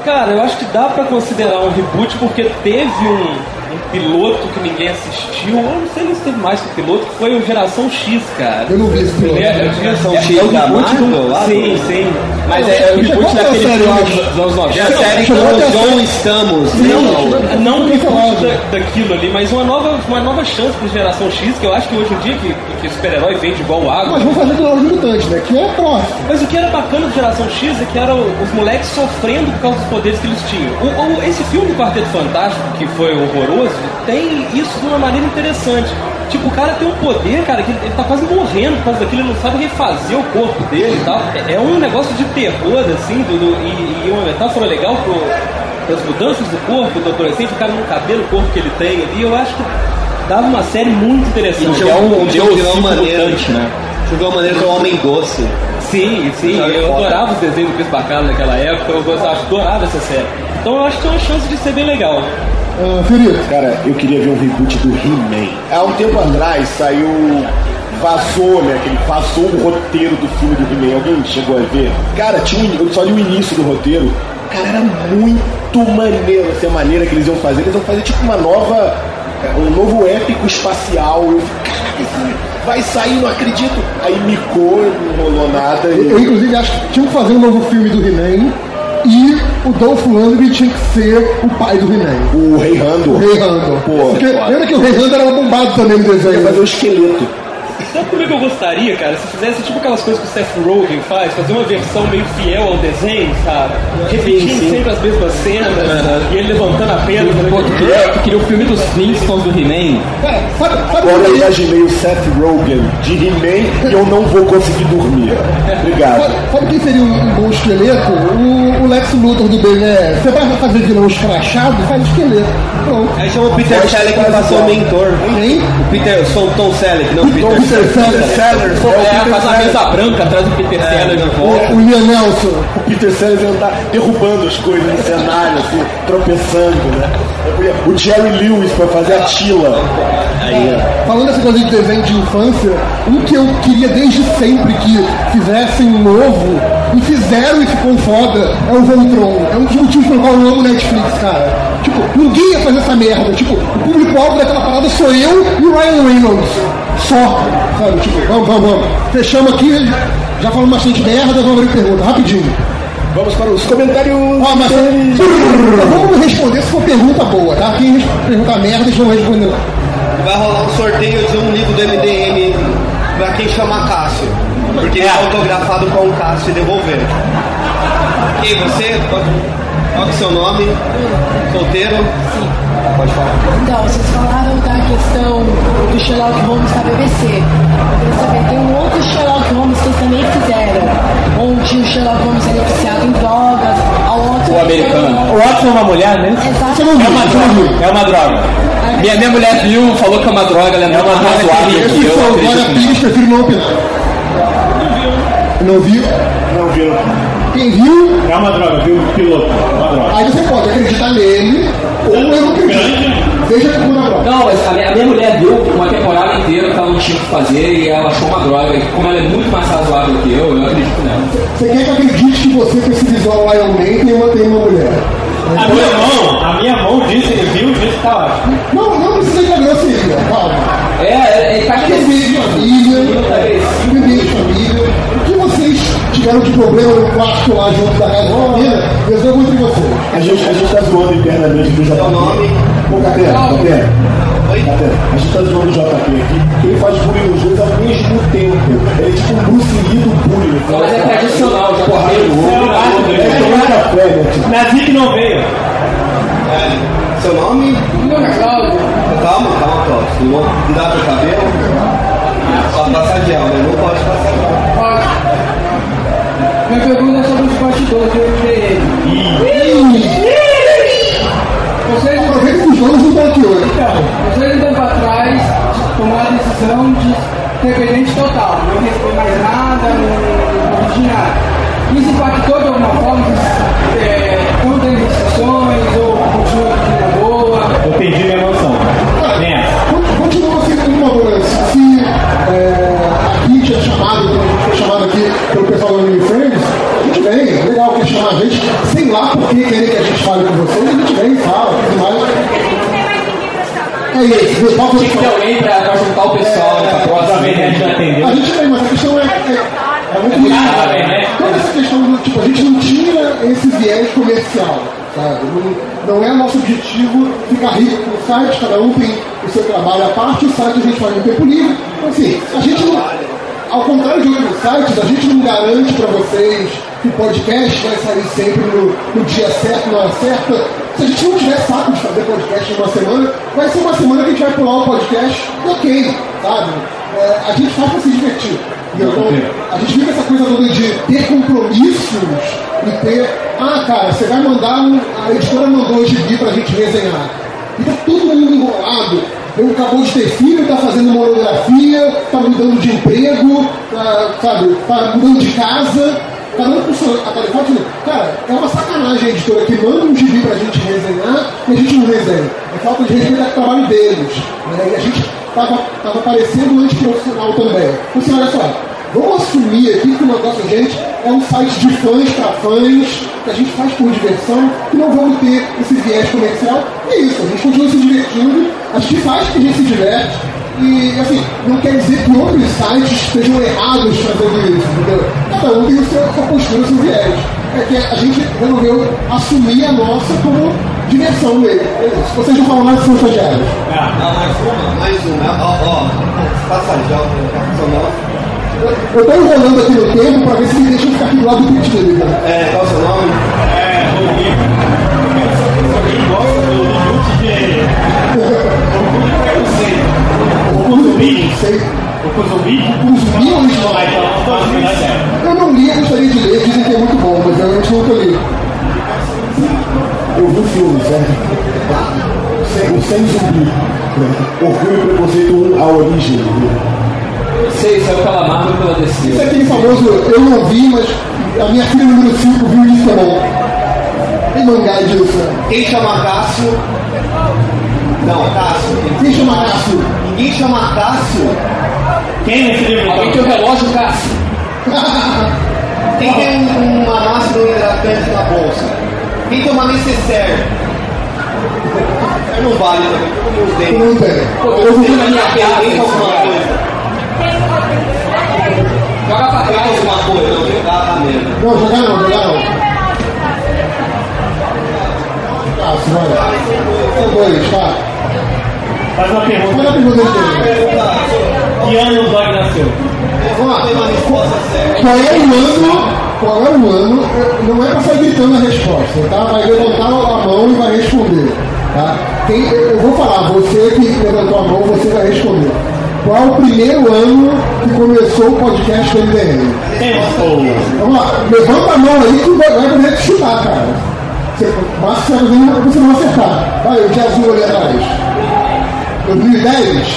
Cara, eu acho que dá pra considerar um reboot porque teve um, um piloto que ninguém assistiu. Eu não sei nem se teve mais que o piloto, que foi o Geração X, cara. Eu não vi esse piloto. É, é, Geração é, X é o da reboot do- lá Sim, sim. Mas é, o reboot que é daquele série, filme dos anos 90. É a série com Chegou até a o John Estamos. Não, né? não falado. da, daquilo ali, mas uma nova, uma nova chance pro Geração X, que eu acho que hoje em dia que, que super-herói vende igual água. Mas vamos fazer do Novos Mutantes, né? Que é próximo. Mas o que era bacana do Geração X é que eram os moleques sofrendo por causa dos poderes que eles tinham. O- o- esse filme do Quarteto Fantástico, que foi horroroso, tem isso de uma maneira interessante. Tipo, o cara tem um poder, cara, que ele, tá quase morrendo por causa daquilo, ele não sabe refazer o corpo dele e tal. É, é um negócio de terror, assim, do, do- e, e uma metáfora legal pro, pras mudanças do corpo do adolescente, o cara não cabelo, o corpo que ele tem ali, eu acho que dava uma série muito interessante. E é um de uma deus maneira, mutante, né? de uma maneira que é um homem doce. Sim, sim, eu foda. adorava os desenhos do Chris Bacala naquela época, eu gostava, adorava essa série. Então eu acho que tem uma chance de ser bem legal. Felipe, Cara, eu queria ver um reboot do He-Man. Há um tempo atrás saiu. Vazou, né? Aquele, vazou o roteiro do filme do He-Man. Alguém chegou a ver? Cara, tinha um, eu só li o início do roteiro. Cara, era muito maneiro essa maneira que eles iam fazer. Eles iam fazer tipo uma nova. Um novo épico espacial. Eu caraca, esse vai sair, não acredito. Aí micou, não rolou nada. e- eu inclusive acho que tinha que fazer um novo filme do He-Man e o Dolph Lundgren tinha que ser o pai do He-Man. O Rei Rando. O Rei. Pô, Porque, lembra que o Rei Randall era bombado também no Ia desenho. fazer o esqueleto. Sabe como é que eu gostaria, cara? Se fizesse tipo aquelas coisas que o Seth Rogen faz, fazer uma versão meio fiel ao desenho, sabe? Repetindo sempre as mesmas cenas, e ele levantando a perna. Pô, tu queria, tu queria o filme dos Flintstones do He-Man? Cara, sabe, sabe Agora eu imaginei o Seth Rogen de He-Man e eu não vou conseguir dormir. Obrigado. Sabe, sabe quem seria um, bom esqueleto? O, o Lex Luthor do BNE. Você vai fazer vilão escrachado? Faz esqueleto. Pronto. Aí chama o Peter Selleck pra ser o mentor. Quem? O Peter, eu sou o Tom Selleck, não o Peter Peter. Sellers. Sellers, É, faz a mesa branca atrás do Peter Sellers de volta. O, o Liam Nelson. O Peter Sellers ia andar derrubando as coisas no cenário, assim, tropeçando, né? O Jerry Lewis pra fazer a Tila. Falando dessa coisa de desenho de infância, um que eu queria desde sempre que fizessem um novo, e fizeram e ficou foda, é o Voltron. É um dos motivos pelo qual eu amo Netflix, cara. Tipo, ninguém ia fazer essa merda. Tipo, o público-alvo daquela parada sou eu e o Ryan Reynolds. Só. Sabe, tipo, vamos, vamos, vamos. Fechamos aqui, já falamos bastante merda, vamos abrir pergunta, rapidinho. Vamos para os comentários. Ó, mas vamos responder se for pergunta boa, tá? Quem perguntar merda, eles vão responder lá. Vai rolar um sorteio de um livro do MDM pra quem chama Cássio. Porque ele é autografado com o Cássio e devolver. E você? Qual, qual que é o seu nome? Solteiro? Sim. Pode falar. Então, vocês falaram da questão do Sherlock Holmes da BBC. Eu queria saber, tem um outro Sherlock Holmes que também fizeram, onde o Sherlock Holmes é viciado em drogas, ao outro... O americano. O Watson é uma mulher, né? Exato. Não viu, você não viu. É uma droga. Minha, minha mulher viu, falou que é uma droga, ela é uma droga razoável que que eu. Glória nisso. Pires, prefiro não opinar. Não viu? Não viu? Quem viu, É uma droga, viu? Piloto. É uma droga. aí você pode acreditar nele, ou eu não acredito. Veja que muda a prova. Não, mas a minha, a minha mulher viu uma temporada inteira que ela não tinha o que fazer e ela achou uma droga. E como ela é muito mais razoável que eu, eu acredito nela. Você quer que eu acredite que você, com esse visual Iron Man, tem uma, tem uma mulher? A minha mão, a minha mão disse, ele viu, disse que tá ótimo. Não, não precisa de grosseria, calma. É, é, é tá Bebê de família, tiveram de problema no quarto lá junto da casa da família, resolvam entre vocês. A gente, a gente tá zoando internamente do JP. Seu nome? Ô, Catena, Catena. Oi? Catena, a gente tá zoando o JP aqui, porque ele faz bullying nos dois ao mesmo tempo. Ele é tipo um Bruce Lee do bullying. Mas é tradicional, já Porra, é tomar café, né? Tipo, Nazik não veio. É, seu nome? Meu nome é Cláudio. Calma, calma, Cláudio. Não cuidar do cabelo. Pode passar gel, né? Não pode passar gel. Minha pergunta é sobre os bastidores do MDM. Vocês, aqui hoje. então, vocês um tempo atrás tomaram a decisão de dependente total, não receber mais nada, É Tinha que ter alguém pra, pra juntar o pessoal pra Outra próxima. vez a gente já atendeu. A gente tem, mas a questão é, é, é muito complicado, grave. né? Toda essa questão do tipo, a gente não tinha esse viés comercial, sabe? Não, não é nosso objetivo ficar rico no site, cada um tem o seu trabalho à parte, o site a gente faz no tempo livre. Então, assim, a gente não, ao contrário de outros sites, a gente não garante para vocês que o podcast vai sair sempre no, no dia certo, na hora certa. Se a gente não tiver saco de fazer podcast em uma semana, vai ser uma semana que a gente vai pular o podcast ok, sabe? É, a gente faz pra se divertir. Então, a gente fica essa coisa toda de ter compromissos e ter. Ah, cara, você vai mandar. Um, a editora mandou o gibi pra gente resenhar. E tá todo mundo enrolado. Eu acabou de ter filho, tá fazendo monografia, tá mudando de emprego, tá, sabe, tá mudando de casa. Cada um com sua tarefa. Cara, é uma sacanagem a editora que manda um gibi pra gente resenhar e a gente não resenha. É falta de respeito ao trabalho deles. Né? E a gente tava, tava parecendo antiprofissional também. Então, assim, olha só, vamos assumir aqui que o negócio da gente é um site de fãs para fãs, que a gente faz por diversão, que não vamos ter esse viés comercial. E é isso, a gente continua se divertindo, a gente faz que a gente se diverte. E, assim, não quer dizer que outros sites estejam errados fazendo isso, entendeu? Cada um tem a sua, postura, o seu viés. É que a gente resolveu assumir a nossa como diversão mesmo. É isso. Vocês não falam mais sobre estagiários. Ah, mais uma, mais uma. Ó, ó, passa já, não. Eu tô enrolando aqui no tempo pra ver se me deixa ficar aqui do lado do dele, cara. É, qual é o seu nome? É, Rodrigo. Zumbi. Sei. O zumbi? O zumbi ou o. Eu não li, eu gostaria de ler, dizem que é muito bom, mas eu realmente nunca li. Eu vi o filme, certo? Sem, o Sem Zumbi. Orgulho e Preconceito 1, a origem. Sei, saiu pela Marvel e pela Isso é DC. aquele famoso, eu não vi, mas a minha filha número 5 viu isso também. Tem mangá disso? Quem chama Cássio? Não, Cássio. Quem chama Cássio? Ninguém chama Cássio. Quem nesse livro? Alguém tem o relógio, Cássio? (laughs) Quem tem um- uma máscara hidratante na bolsa? Quem tem uma necessaire? Não vale também, todo mundo tem. Não tem. Eu vi na minha Alguém casa. tem alguma coisa? Joga pra Alguém trás. alguma coisa? Não, jogar tá mesmo. Não, jogar não, jogar não. Cássio, vai. São dois, tá? Faz uma pergunta. Olha a pergunta. Que ano o Dog nasceu? Vamos lá. Uma. Qual é o ano? Qual é o ano? Não é pra sair gritando a resposta, tá? Vai levantar a mão e vai responder. Tá? Quem, eu vou falar, você que levantou a mão, você vai responder. Qual o primeiro ano que começou o podcast do MDM? Vamos lá, levanta a mão aí que vai, vai poder te chutar, cara. Você, basta você não acertar. Vai, o de azul ali atrás. 2010?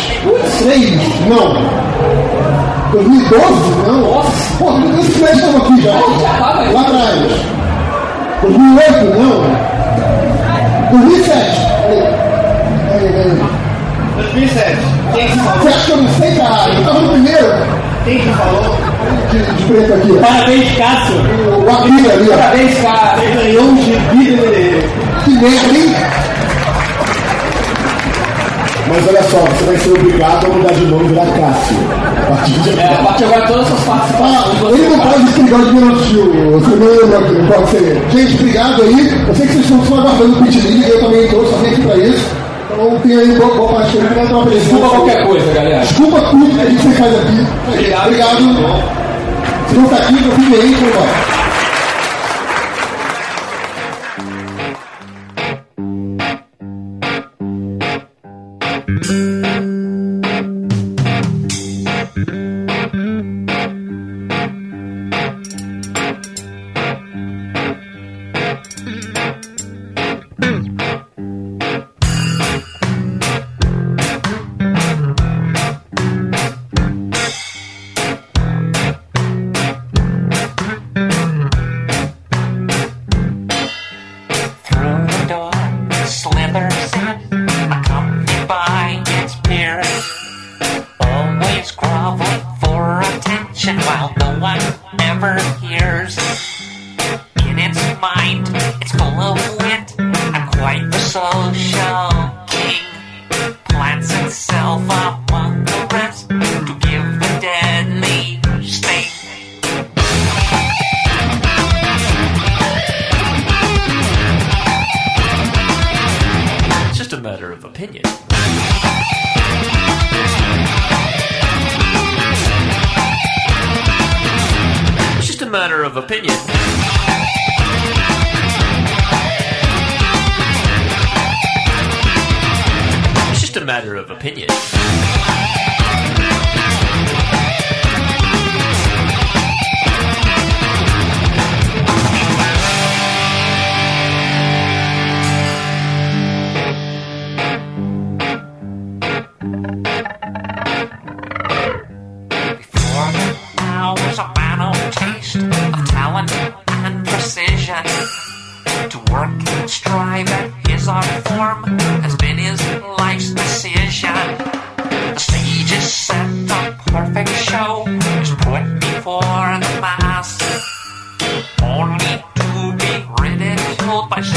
3? Não. 2012? Não. Nossa. Pô, Deus, que estão aqui já. Lá atrás. 2008? Não. 2007? Aí, aí, aí. 2007. Quem que Você falou? acha que eu não sei, caralho? Eu tava no primeiro. Quem que falou? De, de preto aqui. Parabéns, Cássio. O, o Akira ali, ó. Parabéns, cara. Você ganhou um gibi. Que merda, hein? Mas olha só, você vai ser obrigado a mudar de nome e virar Cássio. A partir de É, a partir agora todas as participações Ah, você ele não pode explicar de minutinho. Você não lembra não pode ser. Gente, obrigado aí. Eu sei que vocês estão só aguardando o league, eu também estou, só vim aqui pra isso. Então tem aí boa, boa parte que não uma Desculpa qualquer coisa, galera. Desculpa tudo que a gente faz aqui. Obrigado. Obrigado. Se não tá aqui, eu fiquei aí, então vai.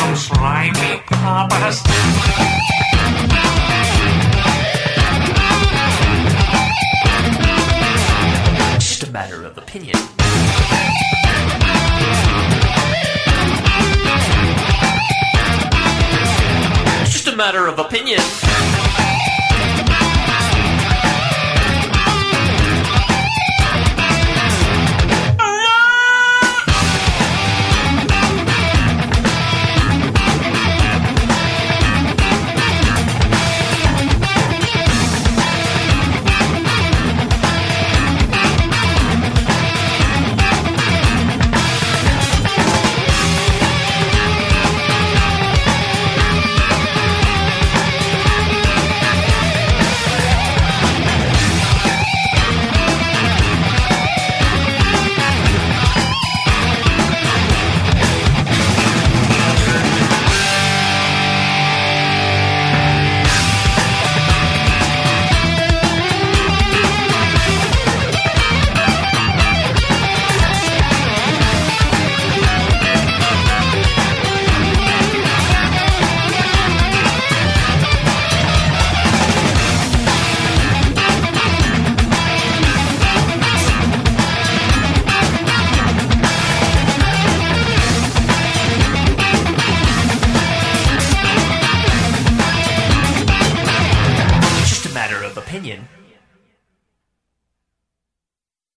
some slimy papas. Just a matter of opinion. Just a matter of opinion.